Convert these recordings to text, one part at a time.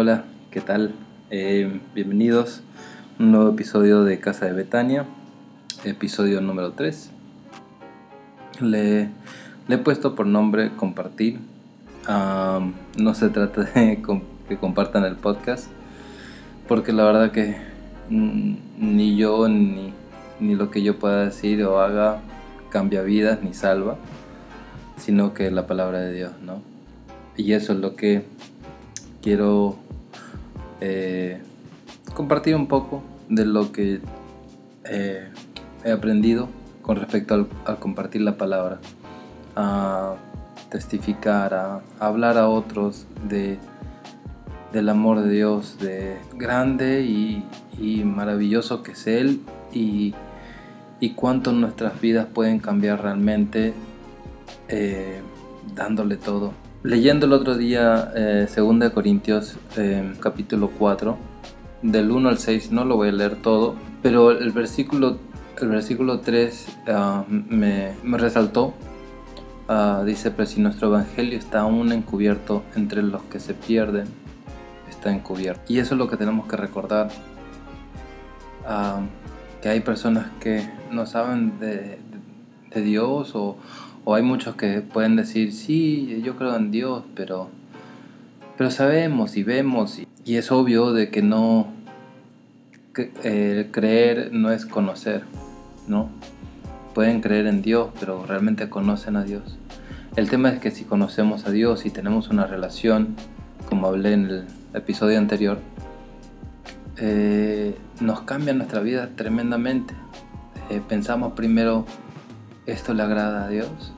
Hola, ¿qué tal? Eh, bienvenidos a un nuevo episodio de Casa de Betania, episodio número 3. Le, he puesto por nombre compartir. no se trata de que compartan el podcast, porque la verdad que mm, ni yo ni, ni lo que yo pueda decir o haga cambia vidas ni salva, sino que la palabra de Dios, ¿no? Y eso es lo que quiero eh, compartir un poco de lo que eh, he aprendido con respecto al, compartir la palabra, a testificar, a, hablar a otros de, del amor de Dios, de grande y, maravilloso que es Él y, y, cuánto nuestras vidas pueden cambiar realmente eh, dándole todo. Leyendo el otro día eh, 2 Corintios eh, capítulo 4, del 1 al 6, no lo voy a leer todo, pero el versículo, el versículo 3 ah, me, me, resaltó. Uh, dice, pero si nuestro evangelio está aún encubierto entre los que se pierden, está encubierto. Y eso es lo que tenemos que recordar. Uh, que hay personas que no saben de, de Dios o, o hay muchos que pueden decir, sí, yo creo en Dios, pero, pero sabemos y vemos y, es obvio de que no, que, creer no es conocer, ¿no? Pueden creer en Dios, pero realmente conocen a Dios. El tema es que si conocemos a Dios y tenemos una relación, como hablé en el episodio anterior, eh, nos cambia nuestra vida tremendamente. Eh, pensamos primero esto le agrada a Dios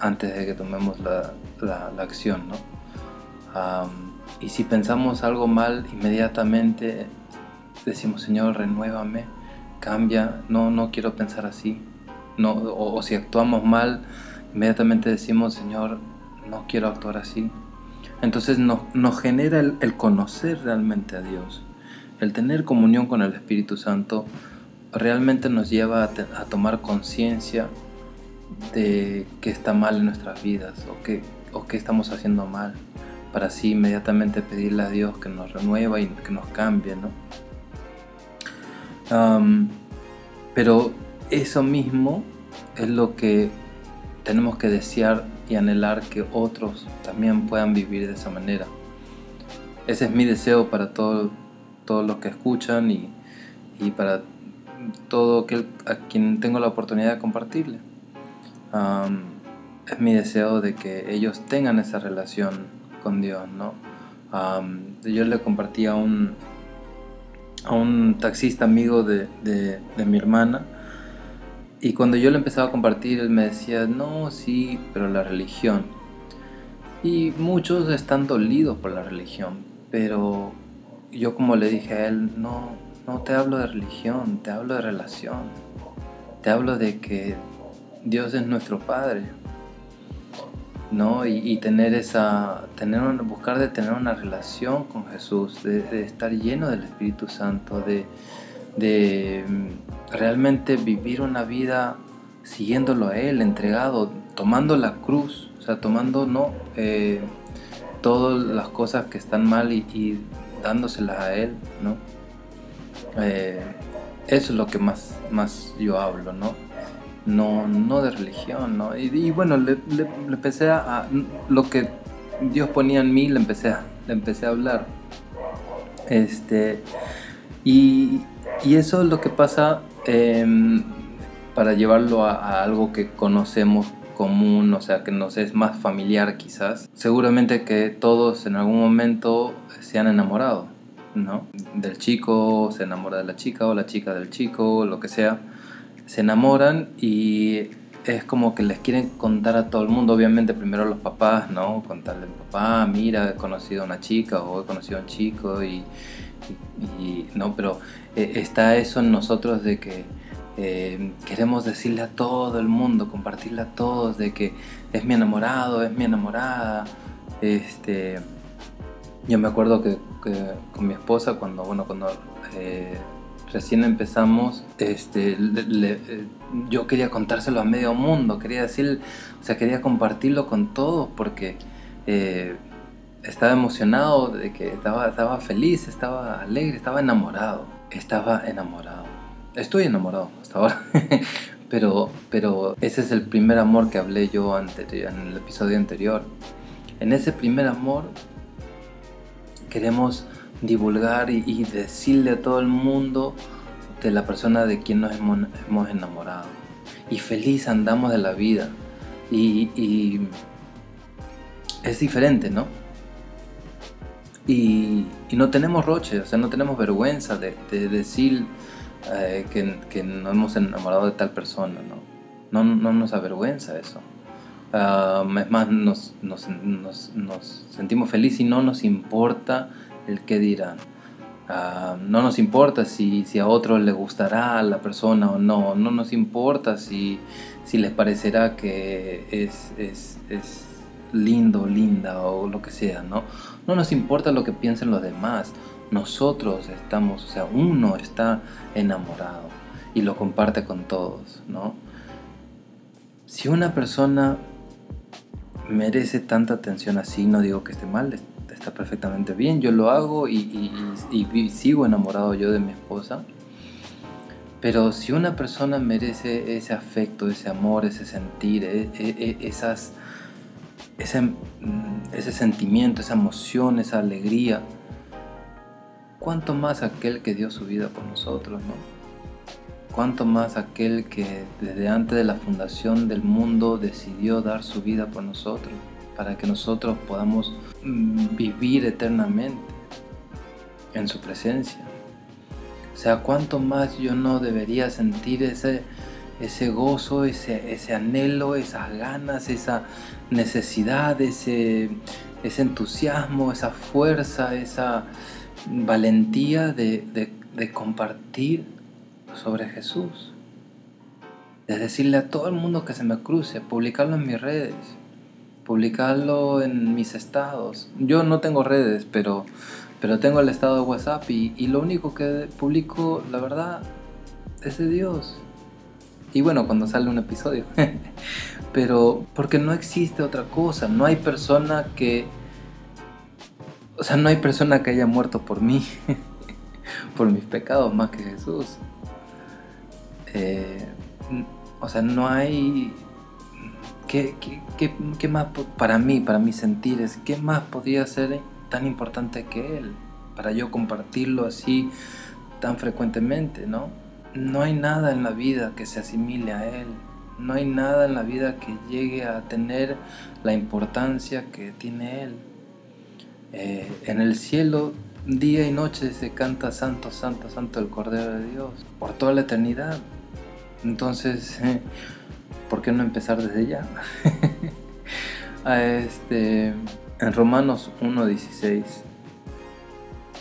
antes de que tomemos la, acción, ¿no? y si pensamos algo mal, inmediatamente decimos, Señor, renuévame, cambia, no, no quiero pensar así. No, o, si actuamos mal, inmediatamente decimos, Señor, no quiero actuar así. Entonces nos, nos genera el, conocer realmente a Dios, el tener comunión con el Espíritu Santo, realmente nos lleva a tomar conciencia de qué está mal en nuestras vidas o qué, o qué estamos haciendo mal, para así inmediatamente pedirle a Dios que nos renueva y que nos cambie, ¿no? pero eso mismo es lo que tenemos que desear y anhelar que otros también puedan vivir de esa manera. Ese es mi deseo para todos los que escuchan y, y para todo aquel a quien tengo la oportunidad de compartirle es mi deseo de que ellos tengan esa relación con Dios, ¿no? yo le compartí a un, a un taxista amigo de, de, mi hermana y cuando yo le empezaba a compartir, él me decía, no, sí, pero la religión. Y muchos están dolidos por la religión, pero yo como le dije a él, no, no te hablo de religión, te hablo de relación. Te hablo de que Dios es nuestro Padre, ¿no? Y, tener esa, tener buscar de tener una relación con Jesús, de, estar lleno del Espíritu Santo, de, mm, realmente vivir una vida siguiéndolo a Él, entregado, tomando la cruz, o sea, tomando, ¿no? Eh, todas las cosas que están mal y, dándoselas a Él, ¿no? Eh, eso es lo que más, más yo hablo, ¿no? No, no de religión, ¿no? Y, bueno, le, empecé a, lo que Dios ponía en mí, le empecé a, le empecé a hablar. Este, y, eso es lo que pasa em, para llevarlo a, algo que conocemos común, o sea, que nos es más familiar quizás. Seguramente que todos en algún momento se han enamorado, ¿no? Del chico, se enamora de la chica o la chica del chico, lo que sea se enamoran y es como que les quieren contar a todo el mundo, obviamente primero los papás, ¿no? Contarle al papá, mira, he conocido a una chica o he conocido a un chico y, no, pero eh, está eso en nosotros de que eh, queremos decirle a todo el mundo, compartirle a todos de que es mi enamorado, es mi enamorada. Este, yo me acuerdo que, con mi esposa cuando, bueno, cuando eh, recién empezamos, este, yo quería contárselo a medio mundo, quería decir, o sea, quería compartirlo con todos porque eh, estaba emocionado, de que estaba, estaba feliz, estaba alegre, estaba enamorado. Estaba enamorado. Estoy enamorado hasta ahora. pero, pero ese es el primer amor que hablé yo en el episodio anterior. En ese primer amor queremos divulgar y, decirle a todo el mundo de la persona de quien nos hemos, enamorado. Y feliz andamos de la vida. Y, es diferente, ¿no? Y, no tenemos roche, o sea, no tenemos vergüenza de, decir eh, que, nos hemos enamorado de tal persona, ¿no? No, no nos avergüenza eso. Ah, es más, nos, nos, sentimos felices y no nos importa el qué dirán. Ah, no nos importa si, si, a otros les gustará la persona o no, no nos importa si, si les parecerá que es, es, es lindo, linda o lo que sea, ¿no? No nos importa lo que piensen los demás, nosotros estamos, o sea, uno está enamorado y lo comparte con todos, ¿no? Si una persona merece tanta atención así, no digo que esté mal, está perfectamente bien, yo lo hago y, sigo enamorado yo de mi esposa. Pero si una persona merece ese afecto, ese amor, ese sentir, e, e, e, esas, ese, mm, ese sentimiento, esa emoción, esa alegría, ¿cuánto más aquel que dio su vida por nosotros, no? cuánto más aquel que desde antes de la fundación del mundo decidió dar su vida por nosotros, para que nosotros podamos mm, vivir eternamente en su presencia. O sea, cuánto más yo no debería sentir ese, ese gozo, ese, ese anhelo, esas ganas, esa necesidad, ese, ese entusiasmo, esa fuerza, esa valentía de, de, de compartir sobre Jesús. Es decirle a todo el mundo que se me cruce, publicarlo en mis redes, publicarlo en mis estados. Yo no tengo redes, pero, pero tengo el estado de WhatsApp y, y lo único que publico, la verdad, es de Dios. Y bueno, cuando sale un episodio. pero porque no existe otra cosa, no hay persona que... O sea, no hay persona que haya muerto por mí, por mis pecados más que Jesús. Eh, o sea, no hay... ¿Qué, qué, más para mí, para mis sentires, qué más podría ser tan importante que él? Para yo compartirlo así tan frecuentemente, ¿no? No hay nada en la vida que se asimile a él. No hay nada en la vida que llegue a tener la importancia que tiene él. Eh, en el cielo día y noche se canta Santo, Santo, Santo el Cordero de Dios por toda la eternidad. Entonces, ¿por qué no empezar desde ya? este, en Romanos 1.16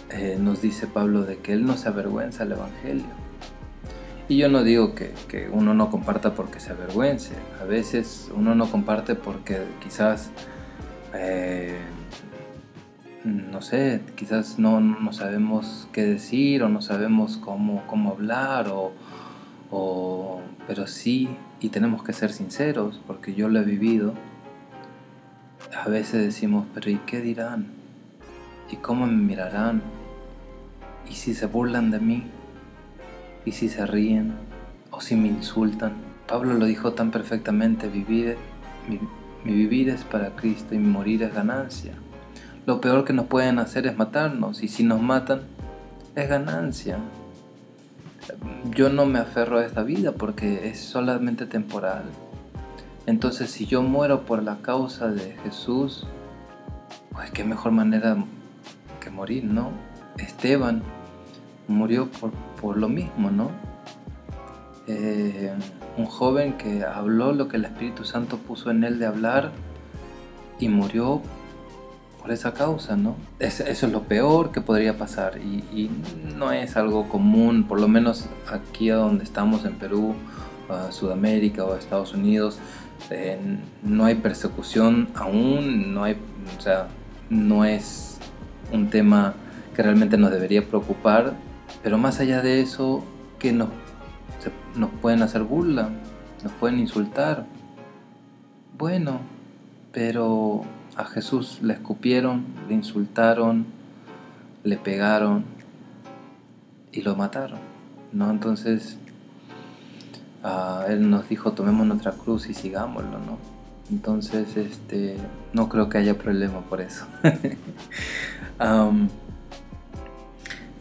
eh, nos dice Pablo de que él no se avergüenza del Evangelio. Y yo no digo que, uno no comparta porque se avergüence. A veces uno no comparte porque quizás, eh, no sé, quizás no, no, sabemos qué decir o no sabemos cómo, cómo hablar o, pero sí, y tenemos que ser sinceros, porque yo lo he vivido, a veces decimos, pero ¿y qué dirán? ¿Y cómo me mirarán? ¿Y si se burlan de mí? ¿Y si se ríen? ¿O si me insultan? Pablo lo dijo tan perfectamente, vivir, mi, mi vivir es para Cristo y mi morir es ganancia. Lo peor que nos pueden hacer es matarnos y si nos matan es ganancia yo no me aferro a esta vida porque es solamente temporal. Entonces si yo muero por la causa de Jesús, pues qué mejor manera que morir, ¿no? Esteban murió por, lo mismo, ¿no? Eh, un joven que habló lo que el Espíritu Santo puso en él de hablar y murió por esa causa, ¿no? eso es lo peor que podría pasar y, no es algo común, por lo menos aquí donde estamos en Perú, Sudamérica o Estados Unidos, eh, no hay persecución aún, no hay, o sea, no es un tema que realmente nos debería preocupar, pero más allá de eso, que nos, nos pueden hacer burla, nos pueden insultar. Bueno, pero a Jesús le escupieron, le insultaron, le pegaron y lo mataron, ¿no? Entonces, ah, Él nos dijo, tomemos nuestra cruz y sigámoslo, ¿no? Entonces, este, no creo que haya problema por eso.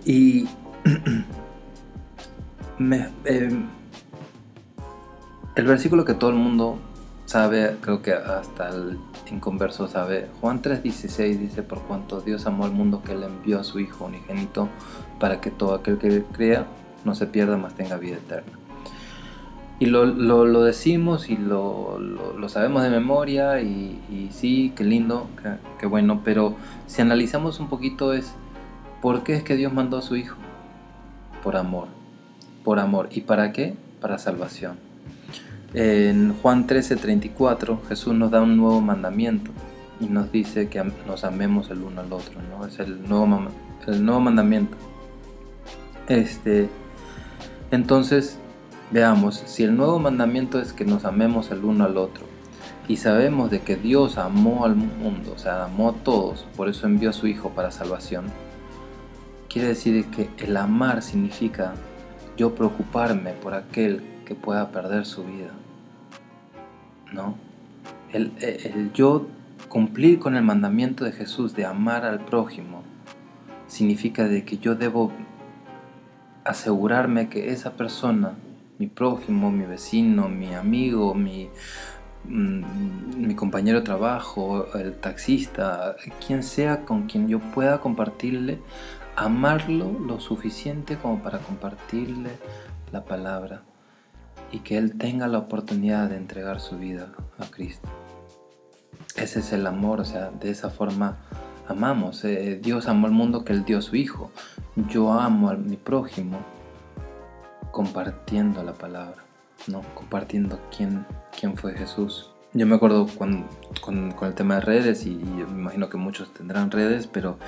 y em, el versículo que todo el mundo sabe, creo que hasta el inconverso sabe, Juan 3:16 dice, por cuanto Dios amó al mundo que le envió a su Hijo unigénito para que todo aquel que crea no se pierda, más tenga vida eterna. Y lo, lo, decimos y lo, lo, sabemos de memoria y, sí, qué lindo, qué, bueno, pero si analizamos un poquito es, ¿por qué es que Dios mandó a su Hijo? Por amor, por amor. ¿Y para qué? Para salvación. En Juan 13:34 Jesús nos da un nuevo mandamiento y nos dice que nos amemos el uno al otro, ¿no? Es el nuevo, el nuevo mandamiento. Este, entonces, Veamos, si el nuevo mandamiento es que nos amemos el uno al otro y sabemos de que Dios amó al mundo, o sea, amó a todos, por eso envió a su Hijo para salvación, quiere decir que el amar significa yo preocuparme por aquel que pueda perder su vida. ¿No? El, el yo cumplir con el mandamiento de Jesús de amar al prójimo significa de que yo debo asegurarme que esa persona mi prójimo, mi vecino, mi amigo, mi, mm, mi compañero de trabajo, el taxista, quien sea con quien yo pueda compartirle, amarlo lo suficiente como para compartirle la palabra y que él tenga la oportunidad de entregar su vida a Cristo. Ese es el amor, o sea, de esa forma amamos. Eh, Dios amó al mundo que él dio a su Hijo. Yo amo a mi prójimo compartiendo la palabra, ¿no? compartiendo quién, quién fue Jesús. Yo me acuerdo con, con, el tema de redes, y, me imagino que muchos tendrán redes, pero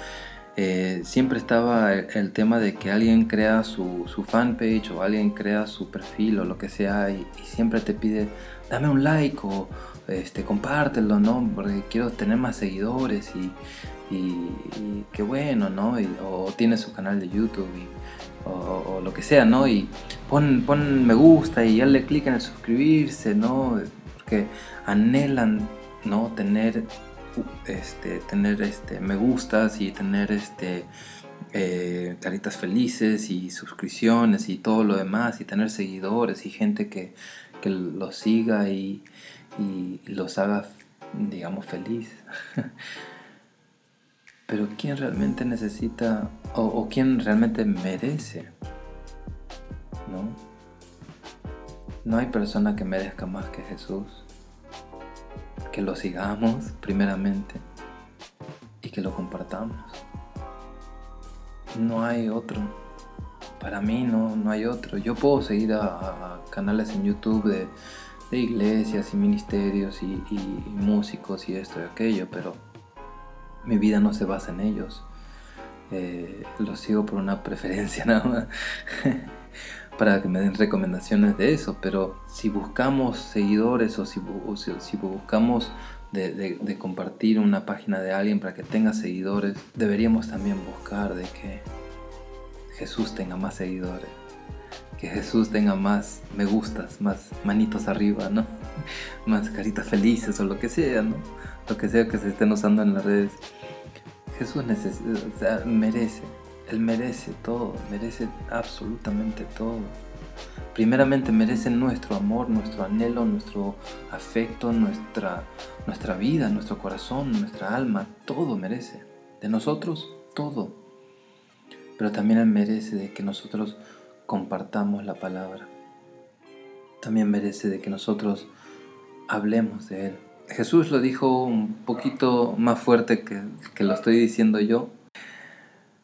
eh, siempre estaba el, tema de que alguien crea su, su, fanpage o alguien crea su perfil o lo que sea y, siempre te pide, dame un like o este, compártelo, ¿no? Porque quiero tener más seguidores y, y, qué bueno, ¿no? o tiene su canal de YouTube y o, lo que sea, ¿no? Y pon, pon me gusta y le clic en el suscribirse, ¿no? Porque anhelan, ¿no? Tener, este, tener este, me gustas y tener este, eh, caritas felices y suscripciones y todo lo demás y tener seguidores y gente que, los siga y, y los haga, digamos, feliz. Pero ¿quién realmente necesita o, quién realmente merece? ¿No? No hay persona que merezca más que Jesús. Que lo sigamos primeramente y que lo compartamos. No hay otro. Para mí no, no hay otro. Yo puedo seguir a, canales en YouTube de, iglesias y ministerios y, músicos y esto y aquello, pero mi vida no se basa en ellos. Eh, los sigo por una preferencia nada más. Para que me den recomendaciones de eso, pero si buscamos seguidores o si, buscamos de, compartir una página de alguien para que tenga seguidores, deberíamos también buscar de que Jesús tenga más seguidores, que Jesús tenga más me gustas, más manitos arriba, ¿no? Más caritas felices o lo que sea, ¿no? Lo que sea que se estén usando en las redes. Jesús merece, Él merece todo, merece absolutamente todo. Primeramente merece nuestro amor, nuestro anhelo, nuestro afecto, nuestra, nuestra vida, nuestro corazón, nuestra alma, todo merece. De nosotros, todo. Pero también Él merece de que nosotros compartamos la palabra. También merece de que nosotros hablemos de Él. Jesús lo dijo un poquito más fuerte que, que lo estoy diciendo yo.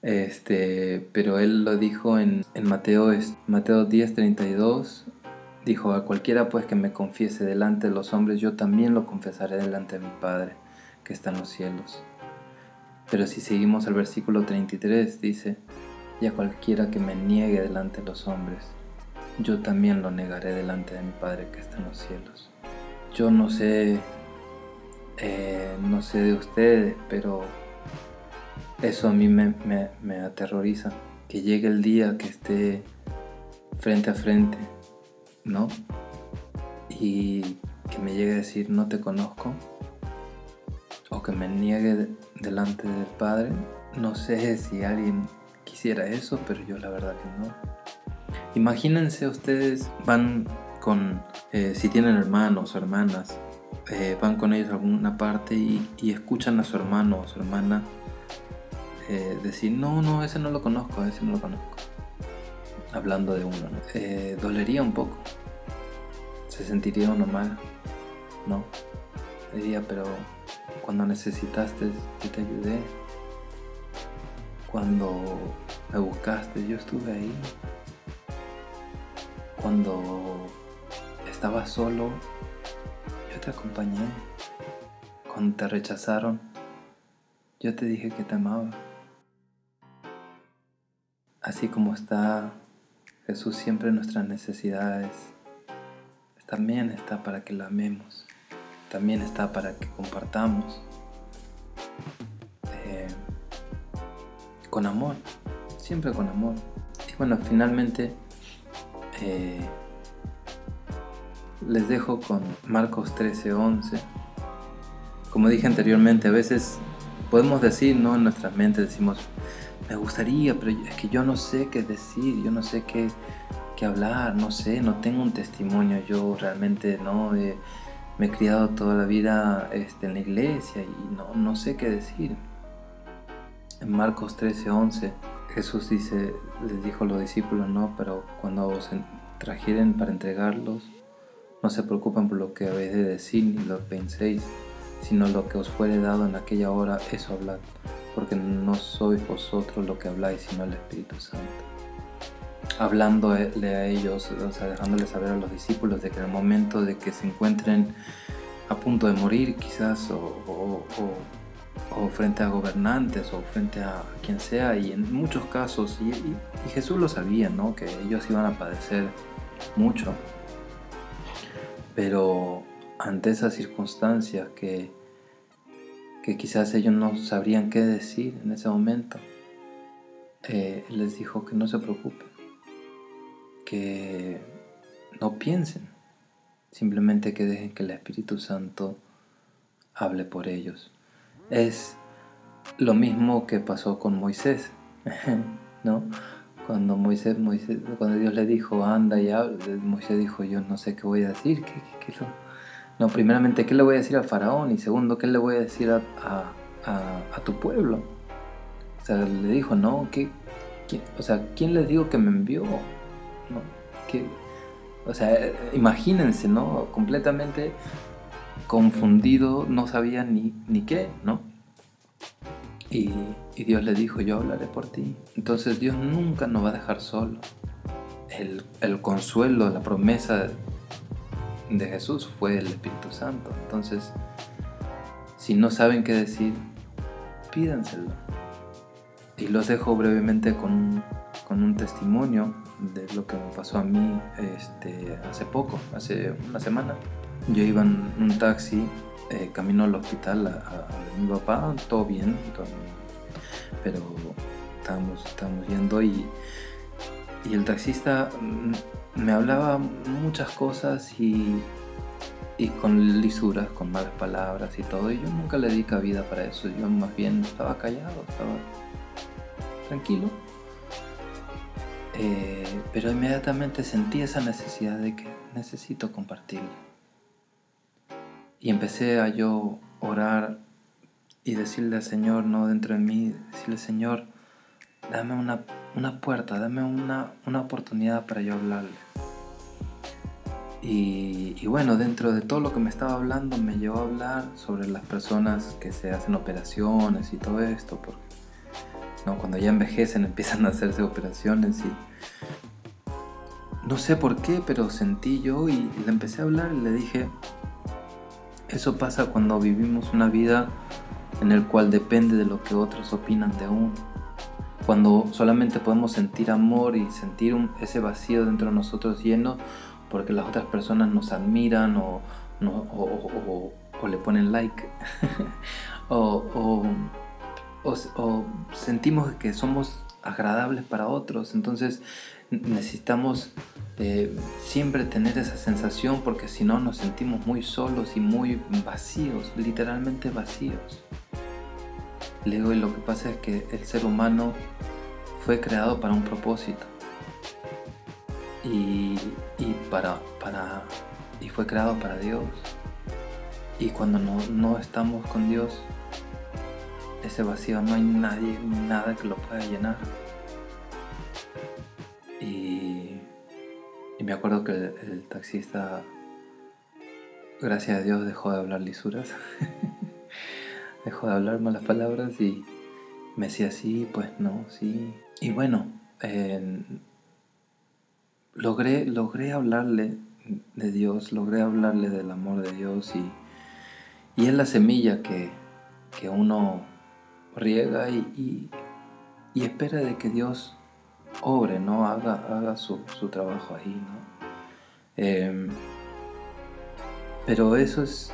Este, pero él lo dijo en, en Mateo, Mateo 10:32. Dijo, a cualquiera pues que me confiese delante de los hombres, yo también lo confesaré delante de mi Padre que está en los cielos. Pero si seguimos el versículo 33, dice, y a cualquiera que me niegue delante de los hombres, yo también lo negaré delante de mi Padre que está en los cielos. Yo no sé Eh, no sé de ustedes, pero eso a mí me, me aterroriza. Que llegue el día que esté frente a frente, ¿no? Y que me llegue a decir no te conozco o que me niegue delante del Padre. No sé si alguien quisiera eso, pero yo la verdad que no. Imagínense ustedes van con, eh, si tienen hermanos o hermanas, eh, van con ellos a alguna parte y, escuchan a su hermano o su hermana eh, decir, no, no, ese no lo conozco, ese no lo conozco. Hablando de uno, dolería un poco. Se sentiría uno mal, ¿no? Diría, pero cuando necesitaste, yo te ayudé. Cuando me buscaste, yo estuve ahí. Cuando estaba solo, yo te acompañé. Cuando te rechazaron, yo te dije que te amaba. Así como está Jesús siempre en nuestras necesidades, también está para que la amemos también está para que compartamos eh, con amor, siempre con amor. Y bueno, finalmente eh, les dejo con Marcos 13:11. Como dije anteriormente, a veces podemos decir, ¿no? En nuestra mente decimos, me gustaría, pero es que yo no sé qué decir, yo no sé qué, qué hablar, no sé, no tengo un testimonio, yo realmente no me he criado toda la vida este, en la iglesia y no, no sé qué decir. En Marcos 13:11 Jesús dice, les dijo a los discípulos, no, pero cuando os trajeren para entregarlos, no se preocupen por lo que habéis de decir ni lo penséis, sino lo que os fuere dado en aquella hora, eso hablad, porque no sois vosotros lo que habláis, sino el Espíritu Santo hablándole a ellos, o sea, dejándoles saber a los discípulos de que en el momento de que se encuentren a punto de morir quizás o, frente a gobernantes o frente a quien sea y en muchos casos, y, Jesús lo sabía, ¿no? que ellos iban a padecer mucho, pero ante esas circunstancias que, que quizás ellos no sabrían qué decir en ese momento, eh, les dijo que no se preocupen que no piensen, simplemente que dejen que el Espíritu Santo hable por ellos. Es lo mismo que pasó con Moisés, ¿no? Cuando Moisés, Moisés, cuando Dios le dijo, anda y habla, Moisés dijo, yo no sé qué voy a decir, ¿qué, no, primeramente, ¿qué le voy a decir al faraón? Y segundo, ¿qué le voy a decir a, a, tu pueblo? O sea, le dijo, no, ¿qué, o sea, ¿quién les dijo que me envió? Que, o sea, imagínense, ¿no? Completamente confundido, no sabía ni, ni qué, ¿no? Y, Dios le dijo, yo hablaré por ti. Entonces Dios nunca nos va a dejar solo. El, el consuelo, la promesa de Jesús fue el Espíritu Santo. Entonces, si no saben qué decir, pídanselo. Y los dejo brevemente con, con un testimonio de lo que me pasó a mí este, hace poco, hace una semana. Yo iba en un taxi, eh, camino al hospital a, mi papá, todo bien, pero estábamos, estábamos yendo y, y el taxista mm, me hablaba muchas cosas y, y con lisuras, con malas palabras y todo, y yo nunca le di cabida para eso, yo más bien estaba callado, estaba tranquilo. Eh, pero inmediatamente sentí esa necesidad de que necesito compartirlo. Y empecé a yo orar y decirle al Señor, no dentro de mí, decirle, Señor, dame una, una puerta, dame una, una, oportunidad para yo hablarle. Y, y, bueno, dentro de todo lo que me estaba hablando, me llevó a hablar sobre las personas que se hacen operaciones y todo esto, porque ¿no? cuando ya envejecen empiezan a hacerse operaciones y no sé por qué, pero sentí yo y le empecé a hablar y le dije, eso pasa cuando vivimos una vida en el cual depende de lo que otros opinan de uno. Cuando solamente podemos sentir amor y sentir ese vacío dentro de nosotros lleno porque las otras personas nos admiran o, le ponen like o, sentimos que somos agradables para otros. Entonces necesitamos eh, siempre tener esa sensación porque si no nos sentimos muy solos y muy vacíos, literalmente vacíos. Luego lo que pasa es que el ser humano fue creado para un propósito y, para, para, y fue creado para Dios. Y cuando no, no estamos con Dios, ese vacío no hay nadie nada que lo pueda llenar. Y, y me acuerdo que el, taxista, gracias a Dios, dejó de hablar lisuras. dejó de hablar malas palabras y me decía sí, pues no, sí. Y bueno, logré, logré hablarle de Dios, logré hablarle del amor de Dios y, y es la semilla que, que uno riega y, y, espera de que Dios obre, ¿no? Haga, haga su, trabajo ahí, ¿no? Em, pero eso es,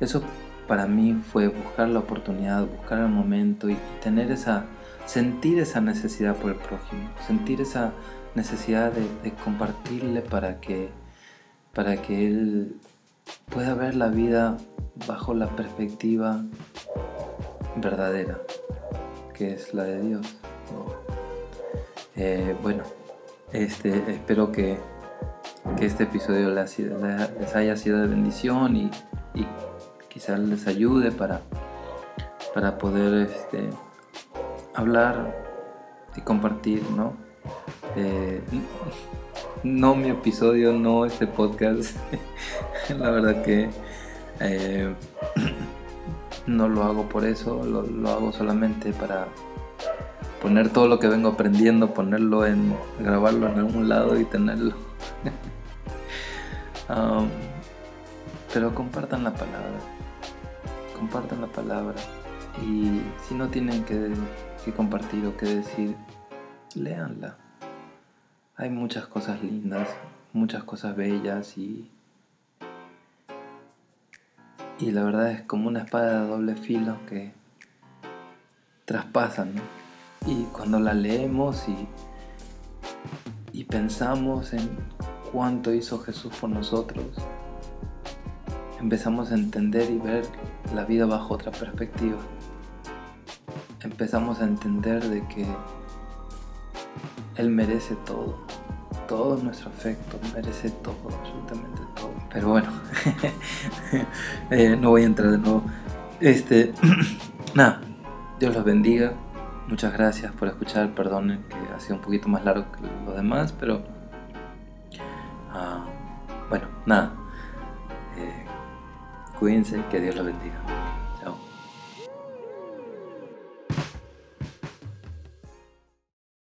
eso para mí fue buscar la oportunidad, buscar el momento y tener esa, sentir esa necesidad por el prójimo, sentir esa necesidad de, compartirle para que, para que él pueda ver la vida bajo la perspectiva verdadera, que es la de Dios. Eh, bueno, este, espero que, este episodio les, haya sido de bendición y, quizás les ayude para, para poder este, hablar y compartir, ¿no? Eh, no mi episodio, no este podcast. la verdad que eh, no lo hago por eso, lo, hago solamente para poner todo lo que vengo aprendiendo, ponerlo en, grabarlo en algún lado y tenerlo. Um, pero compartan la palabra, compartan la palabra y si no tienen que, que compartir o que decir, léanla. Hay muchas cosas lindas, muchas cosas bellas y y la verdad es como una espada de doble filo que traspasa, ¿no? Y cuando la leemos y, y pensamos en cuánto hizo Jesús por nosotros, empezamos a entender y ver la vida bajo otra perspectiva. Empezamos a entender de que Él merece todo, todo nuestro afecto, merece todo, absolutamente todo. Pero bueno, eh, no voy a entrar de nuevo. Este, nada, Dios los bendiga. Muchas gracias por escuchar. Perdonen que ha sido un poquito más largo que los demás, pero ah, bueno, nada. Cuídense, que Dios los bendiga.